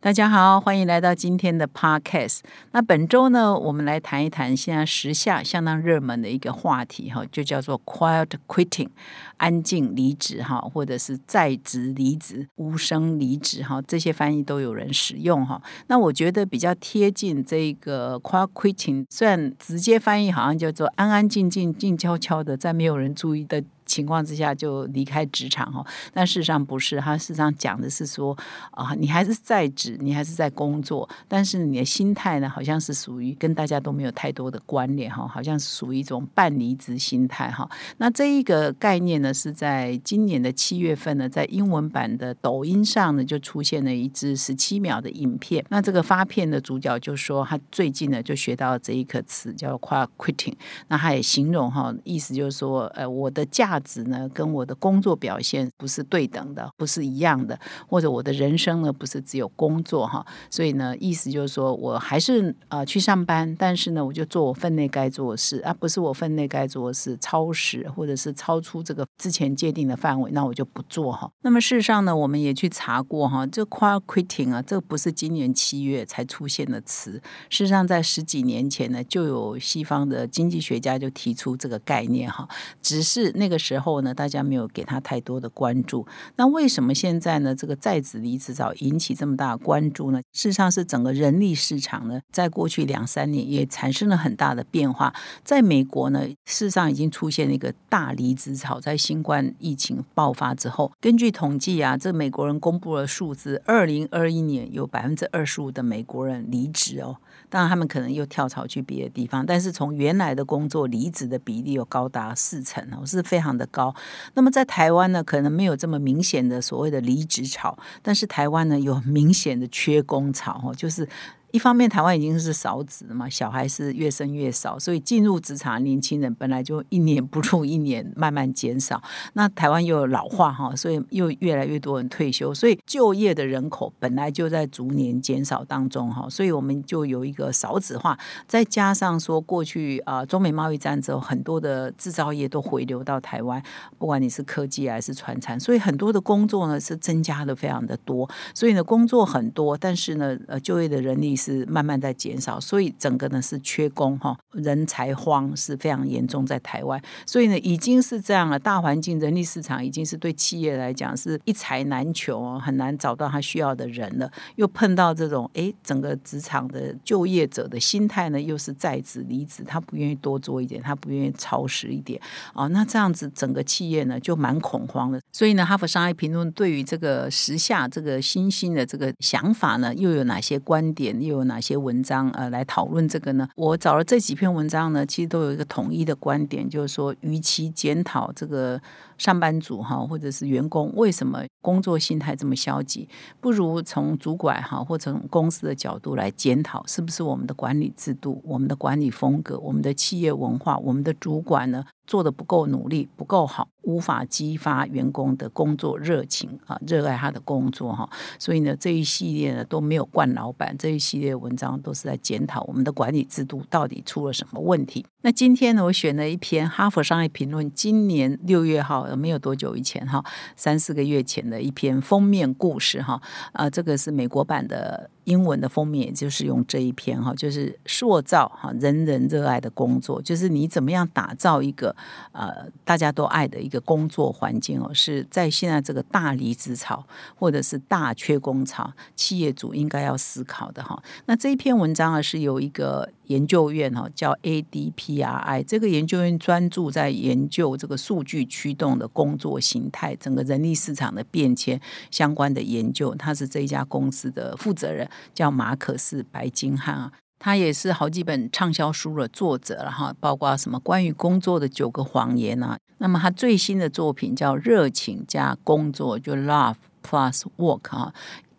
大家好，欢迎来到今天的 Podcast。那本周呢，我们来谈一谈现在时下相当热门的一个话题哈，就叫做 Quiet Quitting，安静离职哈，或者是在职离职、无声离职哈，这些翻译都有人使用哈。那我觉得比较贴近这个 Quiet Quitting，虽然直接翻译好像叫做安安静静、静悄悄的，在没有人注意的。情况之下就离开职场哈，但事实上不是，他事实上讲的是说啊，你还是在职，你还是在工作，但是你的心态呢，好像是属于跟大家都没有太多的关联哈，好像是属于一种半离职心态哈。那这一个概念呢，是在今年的七月份呢，在英文版的抖音上呢，就出现了一支十七秒的影片。那这个发片的主角就说，他最近呢就学到这一个词叫 quitting，那他也形容哈，意思就是说，呃，我的价。值呢，跟我的工作表现不是对等的，不是一样的，或者我的人生呢，不是只有工作哈，所以呢，意思就是说我还是呃去上班，但是呢，我就做我分内该做的事，而不是我分内该做的事超时，或者是超出这个之前界定的范围，那我就不做哈。那么事实上呢，我们也去查过哈，这 quiet quitting 啊，这不是今年七月才出现的词，事实上在十几年前呢，就有西方的经济学家就提出这个概念哈，只是那个。时候呢，大家没有给他太多的关注。那为什么现在呢？这个在职离职潮引起这么大的关注呢？事实上是整个人力市场呢，在过去两三年也产生了很大的变化。在美国呢，事实上已经出现了一个大离职潮。在新冠疫情爆发之后，根据统计啊，这美国人公布了数字，二零二一年有百分之二十五的美国人离职哦。当然，他们可能又跳槽去别的地方，但是从原来的工作离职的比例有高达四成哦，是非常的高。那么在台湾呢，可能没有这么明显的所谓的离职潮，但是台湾呢有明显的缺工潮哦，就是。一方面，台湾已经是少子嘛，小孩是越生越少，所以进入职场年轻人本来就一年不如一年，慢慢减少。那台湾又有老化哈，所以又越来越多人退休，所以就业的人口本来就在逐年减少当中哈。所以我们就有一个少子化，再加上说过去啊，中美贸易战之后，很多的制造业都回流到台湾，不管你是科技还是传产，所以很多的工作呢是增加的非常的多。所以呢，工作很多，但是呢，呃，就业的人力。是慢慢在减少，所以整个呢是缺工哈，人才荒是非常严重在台湾，所以呢已经是这样了，大环境人力市场已经是对企业来讲是一才难求哦，很难找到他需要的人了，又碰到这种哎，整个职场的就业者的心态呢又是在职离职，他不愿意多做一点，他不愿意超时一点。哦，那这样子整个企业呢就蛮恐慌的，所以呢，哈佛商业评论对于这个时下这个新兴的这个想法呢，又有哪些观点？又有哪些文章呃来讨论这个呢？我找了这几篇文章呢，其实都有一个统一的观点，就是说，与其检讨这个上班族哈，或者是员工为什么工作心态这么消极，不如从主管哈或从公司的角度来检讨，是不是我们的管理制度、我们的管理风格、我们的企业文化、我们的主管呢？做的不够努力，不够好，无法激发员工的工作热情啊，热爱他的工作哈。所以呢，这一系列呢都没有惯老板，这一系列文章都是在检讨我们的管理制度到底出了什么问题。那今天呢，我选了一篇《哈佛商业评论》今年六月号，没有多久以前哈，三四个月前的一篇封面故事哈。啊，这个是美国版的。英文的封面，也就是用这一篇哈，就是塑造哈人人热爱的工作，就是你怎么样打造一个呃大家都爱的一个工作环境哦，是在现在这个大离职潮或者是大缺工潮，企业主应该要思考的哈。那这一篇文章啊，是由一个。研究院哈叫 ADPRI，这个研究院专注在研究这个数据驱动的工作形态，整个人力市场的变迁相关的研究。他是这一家公司的负责人，叫马可斯白金汉啊，他也是好几本畅销书的作者了哈，包括什么关于工作的九个谎言啊。那么他最新的作品叫热情加工作，就 Love Plus Work 啊。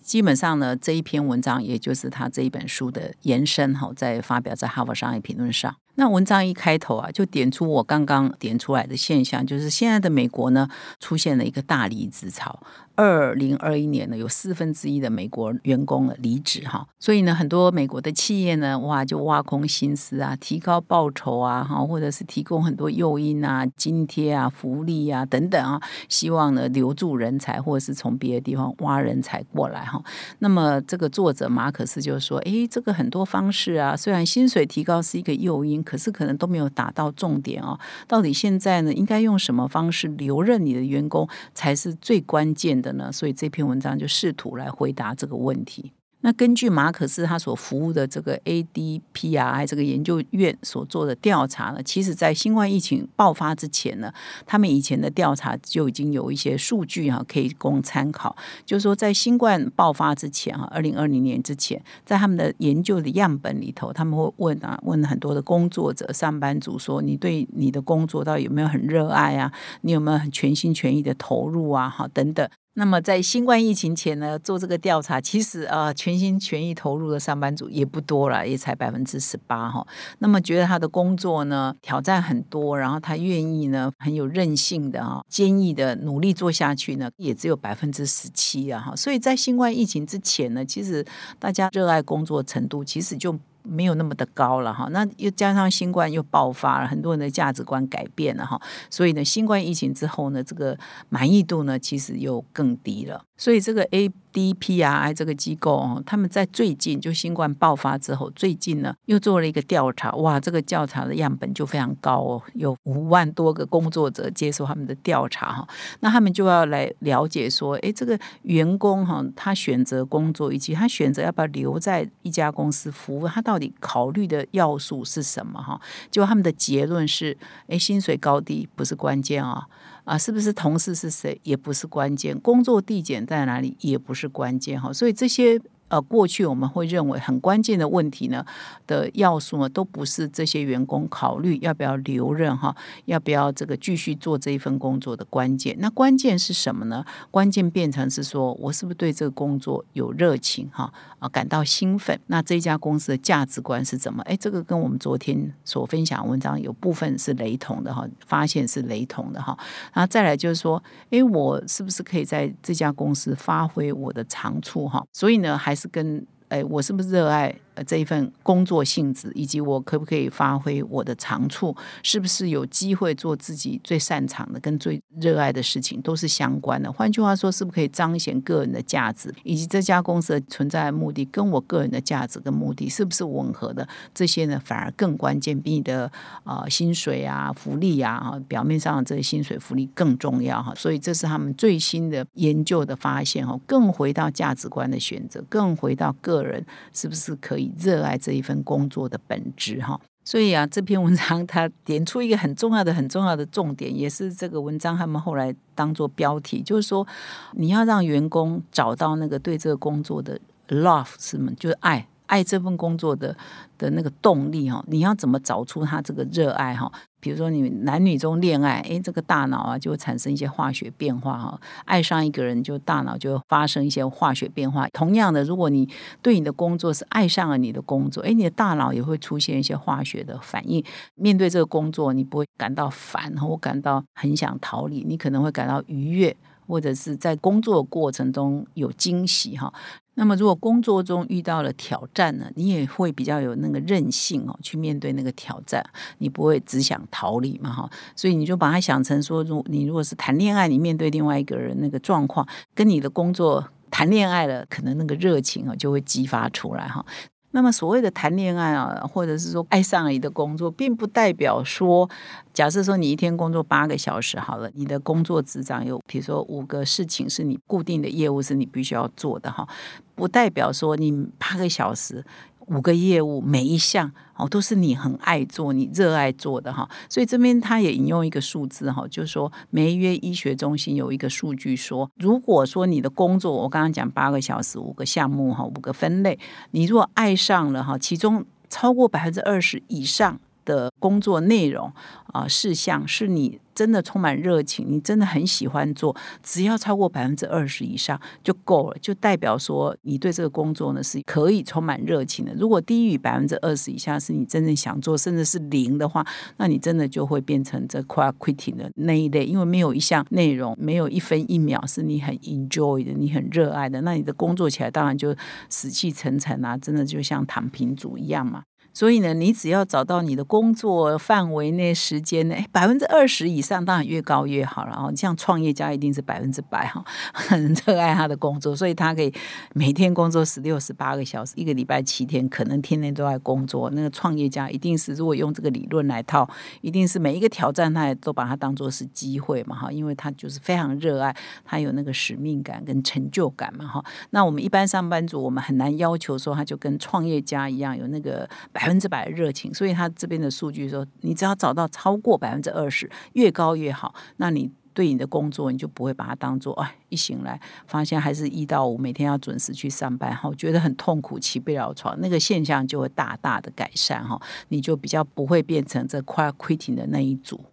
基本上呢，这一篇文章也就是他这一本书的延伸哈，在发表在《哈佛商业评论》上。那文章一开头啊，就点出我刚刚点出来的现象，就是现在的美国呢，出现了一个大离职潮。二零二一年呢，有四分之一的美国员工离职哈，所以呢，很多美国的企业呢，哇，就挖空心思啊，提高报酬啊，哈，或者是提供很多诱因啊、津贴啊、福利啊等等啊，希望呢留住人才，或者是从别的地方挖人才过来哈。那么这个作者马可斯就说，诶，这个很多方式啊，虽然薪水提高是一个诱因，可是可能都没有打到重点哦。到底现在呢，应该用什么方式留任你的员工才是最关键的？呢，所以这篇文章就试图来回答这个问题。那根据马可斯他所服务的这个 ADPRI 这个研究院所做的调查呢，其实在新冠疫情爆发之前呢，他们以前的调查就已经有一些数据哈可以供参考。就是说，在新冠爆发之前哈，二零二零年之前，在他们的研究的样本里头，他们会问啊，问很多的工作者、上班族说：“你对你的工作到底有没有很热爱啊？你有没有很全心全意的投入啊？哈，等等。”那么在新冠疫情前呢，做这个调查，其实啊，全心全意投入的上班族也不多了，也才百分之十八哈。那么觉得他的工作呢挑战很多，然后他愿意呢很有韧性的哈，坚毅的努力做下去呢，也只有百分之十七啊哈。所以在新冠疫情之前呢，其实大家热爱工作程度其实就。没有那么的高了哈，那又加上新冠又爆发了，很多人的价值观改变了哈，所以呢，新冠疫情之后呢，这个满意度呢，其实又更低了，所以这个 A。DPRI 这个机构哦，他们在最近就新冠爆发之后，最近呢又做了一个调查，哇，这个调查的样本就非常高哦，有五万多个工作者接受他们的调查哈，那他们就要来了解说，哎，这个员工哈，他选择工作以及他选择要不要留在一家公司服务，他到底考虑的要素是什么哈？就他们的结论是，哎，薪水高低不是关键啊。啊，是不是同事是谁也不是关键，工作地点在哪里也不是关键哈，所以这些。呃，过去我们会认为很关键的问题呢的要素呢，都不是这些员工考虑要不要留任哈，要不要这个继续做这一份工作的关键。那关键是什么呢？关键变成是说我是不是对这个工作有热情哈啊，感到兴奋？那这家公司的价值观是怎么？哎，这个跟我们昨天所分享文章有部分是雷同的哈，发现是雷同的哈。然后再来就是说，哎，我是不是可以在这家公司发挥我的长处哈？所以呢，还是跟哎，我是不是热爱？这一份工作性质，以及我可不可以发挥我的长处，是不是有机会做自己最擅长的、跟最热爱的事情，都是相关的。换句话说，是不是可以彰显个人的价值，以及这家公司的存在的目的跟我个人的价值跟目的是不是吻合的？这些呢，反而更关键，比你的啊薪水啊、福利啊，表面上的这些薪水福利更重要哈。所以这是他们最新的研究的发现哈。更回到价值观的选择，更回到个人是不是可以。热爱这一份工作的本质哈，所以啊，这篇文章它点出一个很重要的、很重要的重点，也是这个文章他们后来当做标题，就是说你要让员工找到那个对这个工作的 love 是吗，就是爱。爱这份工作的的那个动力哈，你要怎么找出他这个热爱哈？比如说你男女中恋爱，诶，这个大脑啊就会产生一些化学变化哈。爱上一个人，就大脑就发生一些化学变化。同样的，如果你对你的工作是爱上了你的工作，诶，你的大脑也会出现一些化学的反应。面对这个工作，你不会感到烦或感到很想逃离，你可能会感到愉悦，或者是在工作过程中有惊喜哈。那么，如果工作中遇到了挑战呢，你也会比较有那个韧性哦，去面对那个挑战，你不会只想逃离嘛哈。所以你就把它想成说，如你如果是谈恋爱，你面对另外一个人那个状况，跟你的工作谈恋爱了，可能那个热情啊就会激发出来哈。那么所谓的谈恋爱啊，或者是说爱上了你的工作，并不代表说，假设说你一天工作八个小时好了，你的工作职掌有，比如说五个事情是你固定的业务是你必须要做的哈，不代表说你八个小时。五个业务每一项哦都是你很爱做、你热爱做的哈，所以这边他也引用一个数字哈，就是说梅约医学中心有一个数据说，如果说你的工作我刚刚讲八个小时、五个项目哈、五个分类，你如果爱上了哈，其中超过百分之二十以上。的工作内容啊事项是你。真的充满热情，你真的很喜欢做，只要超过百分之二十以上就够了，就代表说你对这个工作呢是可以充满热情的。如果低于百分之二十以下是你真正想做，甚至是零的话，那你真的就会变成这 quitting 的那一类，因为没有一项内容，没有一分一秒是你很 enjoy 的，你很热爱的，那你的工作起来当然就死气沉沉啊，真的就像躺平族一样嘛。所以呢，你只要找到你的工作范围内时间呢，百分之二十以上，当然越高越好了哦。像创业家一定是百分之百哈，很热爱他的工作，所以他可以每天工作十六、十八个小时，一个礼拜七天，可能天天都在工作。那个创业家一定是，如果用这个理论来套，一定是每一个挑战，他也都把它当做是机会嘛哈，因为他就是非常热爱，他有那个使命感跟成就感嘛哈。那我们一般上班族，我们很难要求说他就跟创业家一样有那个百。分之百的热情，所以他这边的数据说，你只要找到超过百分之二十，越高越好。那你对你的工作，你就不会把它当做哎，一醒来发现还是一到五每天要准时去上班，哈，觉得很痛苦，起不了床，那个现象就会大大的改善哈，你就比较不会变成这快 quitting 的那一组。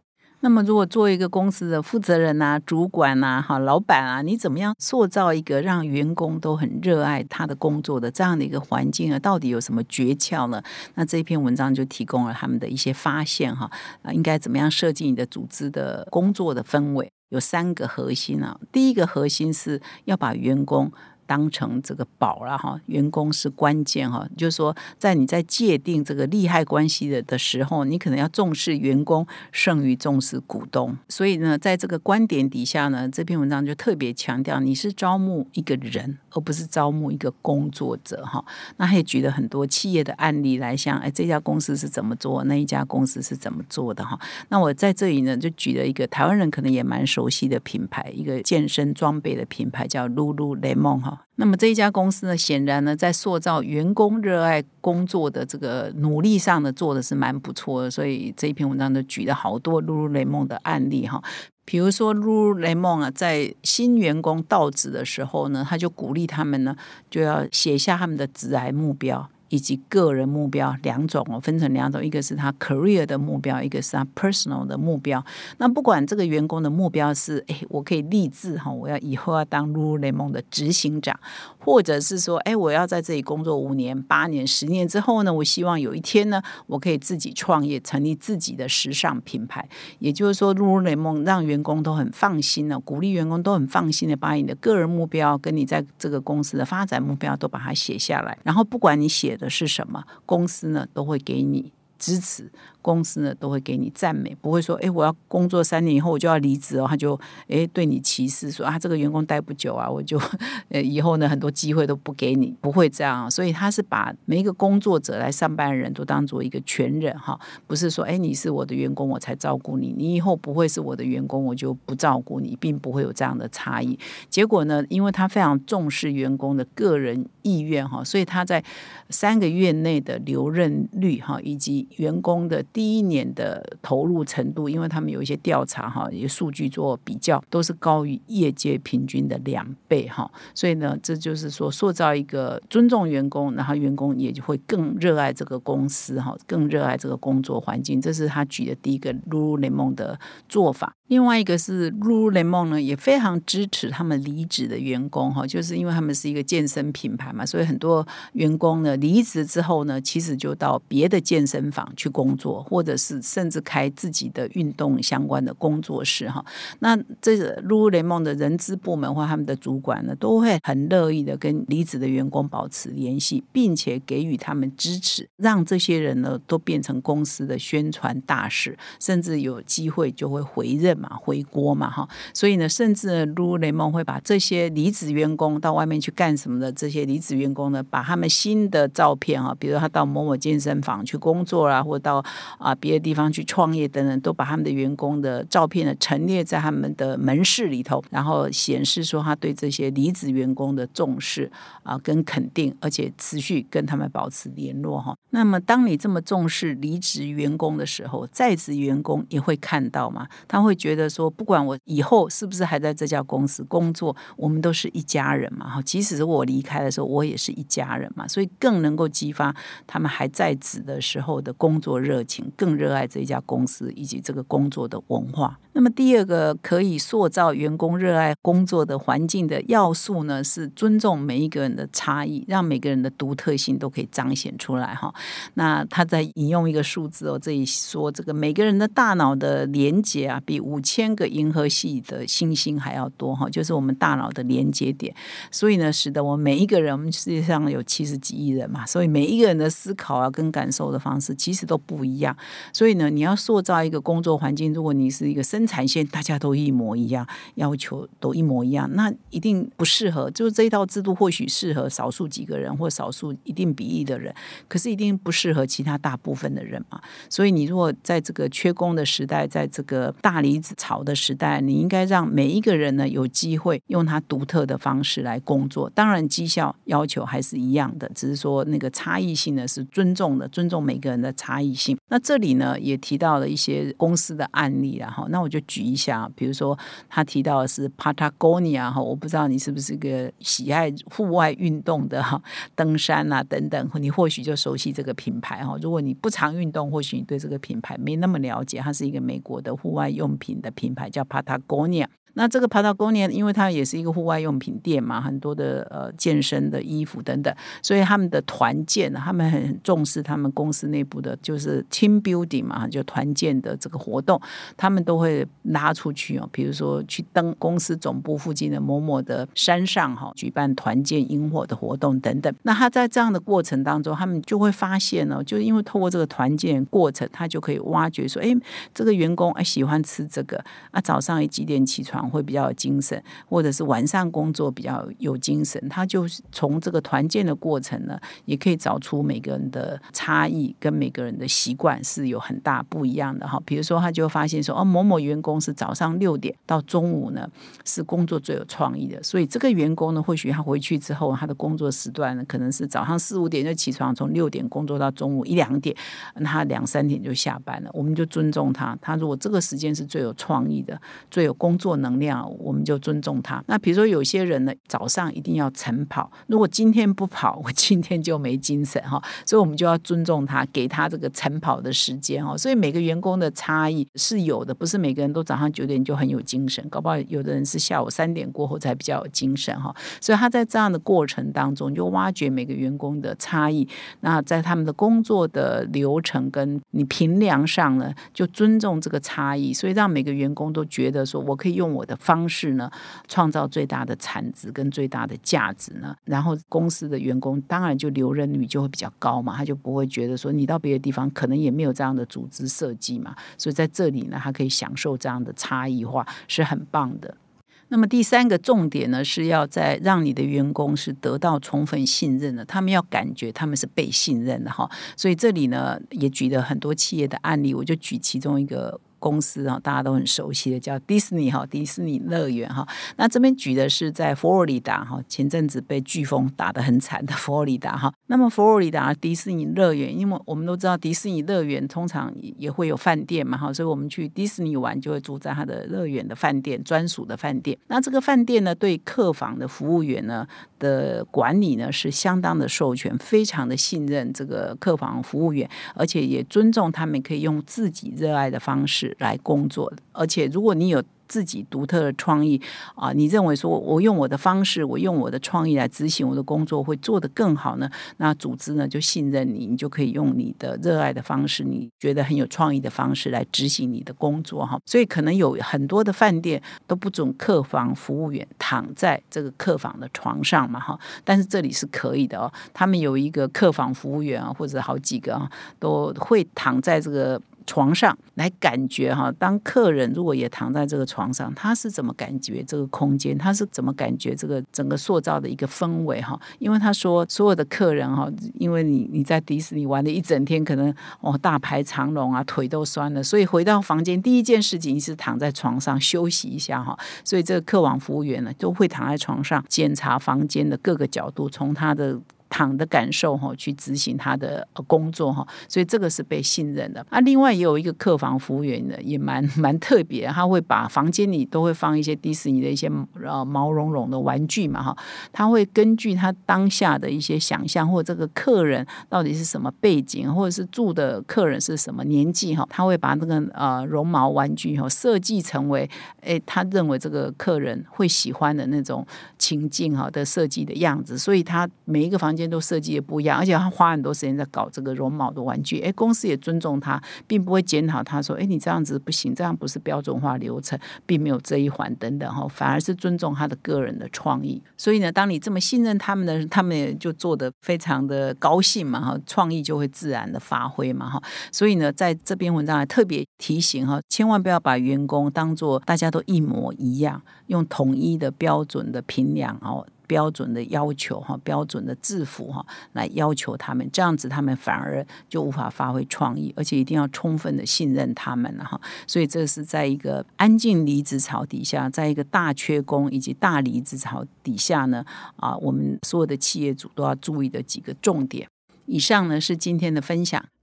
那么，如果做一个公司的负责人呐、主管呐、哈老板啊，你怎么样塑造一个让员工都很热爱他的工作的这样的一个环境啊？到底有什么诀窍呢？那这篇文章就提供了他们的一些发现哈啊，应该怎么样设计你的组织的工作的氛围？有三个核心啊。第一个核心是要把员工。当成这个宝了哈，员工是关键哈，就是说，在你在界定这个利害关系的的时候，你可能要重视员工胜于重视股东。所以呢，在这个观点底下呢，这篇文章就特别强调，你是招募一个人，而不是招募一个工作者哈。那他也举了很多企业的案例来想，哎，这家公司是怎么做，那一家公司是怎么做的哈。那我在这里呢，就举了一个台湾人可能也蛮熟悉的品牌，一个健身装备的品牌叫 Lululemon 哈。那么这一家公司呢，显然呢，在塑造员工热爱工作的这个努力上呢，做的是蛮不错的。所以这一篇文章都举了好多露露雷梦的案例哈。比如说露露雷梦啊，在新员工到职的时候呢，他就鼓励他们呢，就要写下他们的职癌目标。以及个人目标两种哦，分成两种，一个是他 career 的目标，一个是他 personal 的目标。那不管这个员工的目标是，哎，我可以立志哈，我要以后要当 Lululemon 的执行长，或者是说，哎，我要在这里工作五年、八年、十年之后呢，我希望有一天呢，我可以自己创业，成立自己的时尚品牌。也就是说，Lululemon 让员工都很放心了，鼓励员工都很放心的，把你的个人目标跟你在这个公司的发展目标都把它写下来，然后不管你写。的是什么？公司呢都会给你支持。公司呢都会给你赞美，不会说哎，我要工作三年以后我就要离职哦，他就哎对你歧视说啊，这个员工待不久啊，我就 呃以后呢很多机会都不给你，不会这样。所以他是把每一个工作者来上班的人都当做一个全人哈，不是说哎你是我的员工我才照顾你，你以后不会是我的员工我就不照顾你，并不会有这样的差异。结果呢，因为他非常重视员工的个人意愿哈，所以他在三个月内的留任率哈，以及员工的。第一年的投入程度，因为他们有一些调查哈，一些数据做比较，都是高于业界平均的两倍哈。所以呢，这就是说塑造一个尊重员工，然后员工也就会更热爱这个公司哈，更热爱这个工作环境。这是他举的第一个 Lululemon 的做法。另外一个是 Lululemon 呢，也非常支持他们离职的员工哈，就是因为他们是一个健身品牌嘛，所以很多员工呢离职之后呢，其实就到别的健身房去工作。或者是甚至开自己的运动相关的工作室哈，那这个路雷蒙的人资部门或他们的主管呢，都会很乐意的跟离职的员工保持联系，并且给予他们支持，让这些人呢都变成公司的宣传大使，甚至有机会就会回任嘛，回国嘛哈。所以呢，甚至路雷蒙会把这些离职员工到外面去干什么的这些离职员工呢，把他们新的照片哈，比如他到某某健身房去工作啦，或到啊，别的地方去创业等等，都把他们的员工的照片呢陈列在他们的门市里头，然后显示说他对这些离职员工的重视啊跟肯定，而且持续跟他们保持联络哈。那么，当你这么重视离职员工的时候，在职员工也会看到嘛？他会觉得说，不管我以后是不是还在这家公司工作，我们都是一家人嘛哈。即使是我离开的时候，我也是一家人嘛，所以更能够激发他们还在职的时候的工作热情，更热爱这一家公司以及这个工作的文化。那么第二个可以塑造员工热爱工作的环境的要素呢，是尊重每一个人的差异，让每个人的独特性都可以彰显出来哈。那他在引用一个数字哦，这里说这个每个人的大脑的连接啊，比五千个银河系的星星还要多哈，就是我们大脑的连接点。所以呢，使得我们每一个人，我们世界上有七十几亿人嘛，所以每一个人的思考啊跟感受的方式其实都不一样。所以呢，你要塑造一个工作环境，如果你是一个生产线大家都一模一样，要求都一模一样，那一定不适合。就是这一套制度或许适合少数几个人或少数一定比例的人，可是一定不适合其他大部分的人嘛。所以你如果在这个缺工的时代，在这个大离子潮的时代，你应该让每一个人呢有机会用他独特的方式来工作。当然，绩效要求还是一样的，只是说那个差异性呢是尊重的，尊重每个人的差异性。那这里呢也提到了一些公司的案例了哈，那我就举一。下，比如说他提到的是 Patagonia 哈，我不知道你是不是个喜爱户外运动的哈，登山啊等等，你或许就熟悉这个品牌哈。如果你不常运动，或许你对这个品牌没那么了解。它是一个美国的户外用品的品牌，叫 Patagonia。那这个 Patagonia，因为它也是一个户外用品店嘛，很多的呃健身的衣服等等，所以他们的团建，他们很重视他们公司内部的，就是 team building 嘛，就团建的这个活动，他们都会拉出去哦，比如说去登公司总部附近的某某的山上哈，举办团建萤火的活动等等。那他在这样的过程当中，他们就会发现呢，就因为透过这个团建过程，他就可以挖掘说，哎，这个员工哎喜欢吃这个啊，早上几点起床？会比较有精神，或者是晚上工作比较有精神，他就从这个团建的过程呢，也可以找出每个人的差异跟每个人的习惯是有很大不一样的哈。比如说，他就发现说，哦，某某员工是早上六点到中午呢是工作最有创意的，所以这个员工呢，或许他回去之后，他的工作时段呢可能是早上四五点就起床，从六点工作到中午一两点，那他两三点就下班了。我们就尊重他，他如果这个时间是最有创意的，最有工作能。量我们就尊重他。那比如说有些人呢，早上一定要晨跑，如果今天不跑，我 今天就没精神哈。所以我们就要尊重他，给他这个晨跑的时间哦。所以每个员工的差异是有的，不是每个人都早上九点就很有精神，搞不好有的人是下午三点过后才比较有精神哈。所以他在这样的过程当中，就挖掘每个员工的差异。那在他们的工作的流程跟你评量上呢，就尊重这个差异，所以让每个员工都觉得说我可以用我。的方式呢，创造最大的产值跟最大的价值呢，然后公司的员工当然就留任率就会比较高嘛，他就不会觉得说你到别的地方可能也没有这样的组织设计嘛，所以在这里呢，他可以享受这样的差异化是很棒的。那么第三个重点呢，是要在让你的员工是得到充分信任的，他们要感觉他们是被信任的哈。所以这里呢，也举了很多企业的案例，我就举其中一个。公司啊，大家都很熟悉的叫迪士尼哈，迪士尼乐园哈。那这边举的是在佛罗里达哈，前阵子被飓风打得很惨的 佛罗里达哈。那么佛罗里达迪士尼乐园，因为我们都知道迪士尼乐园通常也会有饭店嘛哈，所以我们去迪士尼玩就会住在它的乐园的饭店专属的饭店。那这个饭店呢，对客房的服务员呢的管理呢是相当的授权，非常的信任这个客房服务员，而且也尊重他们可以用自己热爱的方式。来工作，而且如果你有。自己独特的创意啊，你认为说我用我的方式，我用我的创意来执行我的工作会做得更好呢？那组织呢就信任你，你就可以用你的热爱的方式，你觉得很有创意的方式来执行你的工作哈。所以可能有很多的饭店都不准客房服务员躺在这个客房的床上嘛哈，但是这里是可以的哦。他们有一个客房服务员啊，或者好几个啊，都会躺在这个床上来感觉哈。当客人如果也躺在这个床上，他是怎么感觉这个空间？他是怎么感觉这个整个塑造的一个氛围？哈，因为他说所有的客人哈，因为你你在迪士尼玩了一整天，可能哦大排长龙啊，腿都酸了，所以回到房间第一件事情是躺在床上休息一下哈。所以这个客网服务员呢，都会躺在床上检查房间的各个角度，从他的。躺的感受哈去执行他的工作哈，所以这个是被信任的。啊，另外也有一个客房服务员的，也蛮 蛮特别，他会把房间里都会放一些迪士尼的一些呃毛茸茸的玩具嘛哈，他会根据他当下的一些想象，或这个客人到底是什么背景，或者是住的客人是什么年纪哈，他会把那个呃绒毛玩具哈设计成为诶他认为这个客人会喜欢的那种情境哈的设计的样子，所以他每一个房间都设计的不一样，而且他花很多时间在搞这个绒毛的玩具。诶，公司也尊重他，并不会检讨他说，诶，你这样子不行，这样不是标准化流程，并没有这一环等等哈，反而是尊重他的个人的创意。所以呢，当你这么信任他们的，他们也就做的非常的高兴嘛哈，创意就会自然的发挥嘛哈。所以呢，在这篇文章还特别提醒哈，千万不要把员工当做大家都一模一样，用统一的标准的评量哦。标准的要求哈，标准的制服哈，来要求他们，这样子他们反而就无法发挥创意，而且一定要充分的信任他们哈。所以这是在一个安静离职潮底下，在一个大缺工以及大离职潮底下呢，啊，我们所有的企业主都要注意的几个重点。以上呢是今天的分享。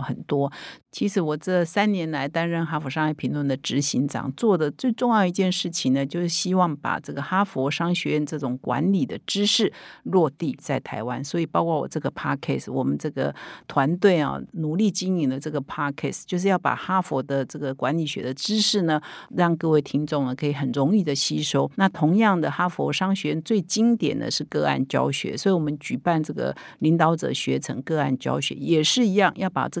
很多。其实我这三年来担任哈佛商业评论的执行长，做的最重要一件事情呢，就是希望把这个哈佛商学院这种管理的知识落地在台湾。所以，包括我这个 podcast，我们这个团队啊，努力经营的这个 podcast，就是要把哈佛的这个管理学的知识呢，让各位听众呢可以很容易的吸收。那同样的，哈佛商学院最经典的是个案教学，所以我们举办这个领导者学成个案教学，也是一样，要把这